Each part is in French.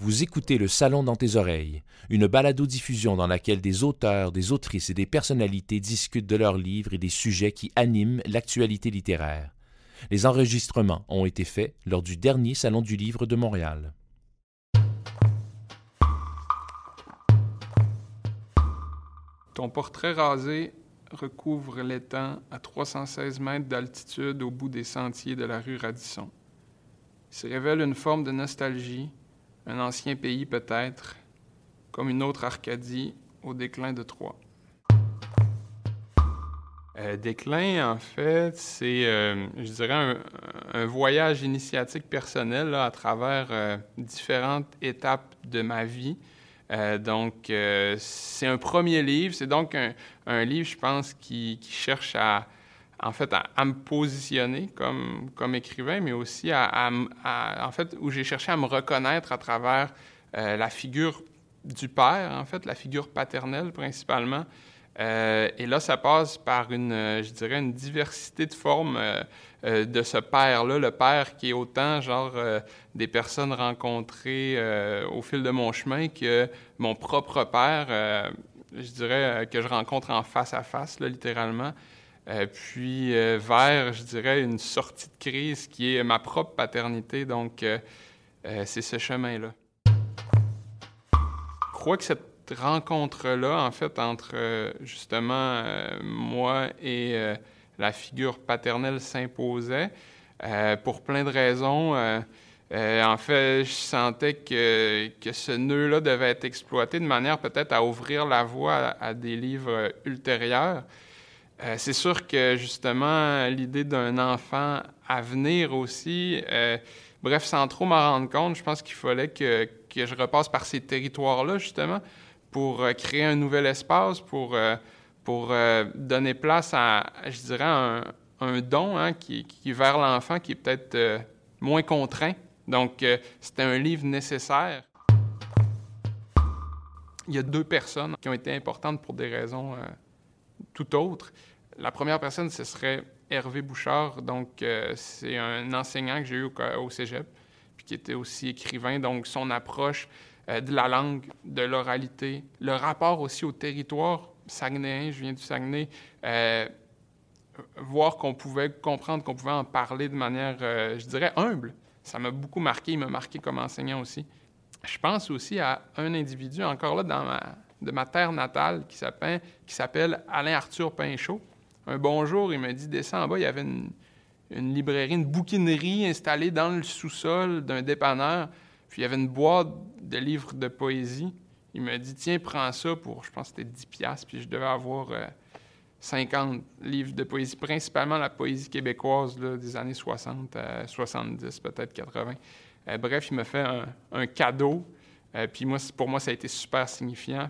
Vous écoutez Le Salon dans tes oreilles, une balado-diffusion dans laquelle des auteurs, des autrices et des personnalités discutent de leurs livres et des sujets qui animent l'actualité littéraire. Les enregistrements ont été faits lors du dernier Salon du Livre de Montréal. Ton portrait rasé recouvre l'étang à 316 mètres d'altitude au bout des sentiers de la rue Radisson. Il se révèle une forme de nostalgie, un ancien pays peut-être, comme une autre Arcadie au déclin de Troie. Euh, déclin, en fait, c'est, euh, je dirais, un, voyage initiatique personnel à travers euh, différentes étapes de ma vie. donc, c'est un premier livre. C'est donc un, livre, je pense, qui, cherche à, en fait, à, me positionner comme, comme écrivain, mais aussi à, en fait, où j'ai cherché à me reconnaître à travers la figure du père, en fait, la figure paternelle principalement, euh, et là, ça passe par une, euh, je dirais, une diversité de formes euh, de ce père-là, le père qui est autant genre des personnes rencontrées au fil de mon chemin que mon propre père, je dirais, que je rencontre en face à face, là, littéralement. Puis vers, je dirais, une sortie de crise qui est ma propre paternité. Donc, c'est ce chemin-là. Je crois que cette rencontre-là, en fait, entre euh, justement euh, moi et euh, la figure paternelle s'imposait pour plein de raisons. en fait, je sentais que, que ce nœud-là devait être exploité de manière peut-être à ouvrir la voie à, des livres ultérieurs. C'est sûr que justement, l'idée d'un enfant à venir aussi, bref, sans trop m'en rendre compte, je pense qu'il fallait que, je repasse par ces territoires-là, justement, pour euh, créer un nouvel espace, pour, euh, euh, donner place à, je dirais, un, don hein, qui, qui, vers l'enfant, qui est peut-être moins contraint. Donc, c'était un livre nécessaire. Il y a deux personnes qui ont été importantes pour des raisons tout autres. La première personne, ce serait Hervé Bouchard. Donc, c'est un enseignant que j'ai eu au, cégep, puis qui était aussi écrivain. Donc, son approche euh, de la langue, de l'oralité, le rapport aussi au territoire saguenéen, je viens du Saguenay, euh, voir qu'on pouvait comprendre, qu'on pouvait en parler de manière, euh, je dirais, humble. Ça m'a beaucoup marqué, il m'a marqué comme enseignant aussi. Je pense aussi à un individu, encore là, dans ma, de ma terre natale, qui s'appelle, Alain Arthur Pinchot. Un bonjour, il m'a dit, descends en bas, il y avait une, librairie, une bouquinerie installée dans le sous-sol d'un dépanneur. Puis il y avait une boîte de livres de poésie. Il m'a dit Tiens, prends ça pour, je pense que c'était 10 piastres, puis je devais avoir 50 euh, livres de poésie, principalement la poésie québécoise des années 60, 70, peut-être 80. Euh, bref, il m'a fait un, cadeau. Euh, puis moi, pour moi, ça a été super signifiant.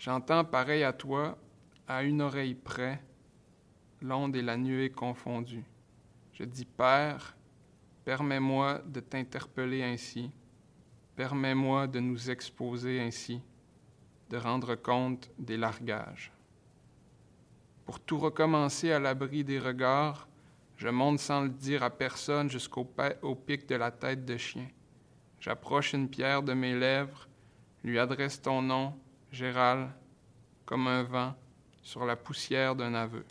J'entends pareil à toi, à une oreille près, l'onde et la nuée confondues. Je dis Père, Permets-moi de t'interpeller ainsi. Permets-moi de nous exposer ainsi, de rendre compte des largages. Pour tout recommencer à l'abri des regards, je monte sans le dire à personne jusqu'au pic de la tête de chien. J'approche une pierre de mes lèvres, lui adresse ton nom, Gérald, comme un vent sur la poussière d'un aveu.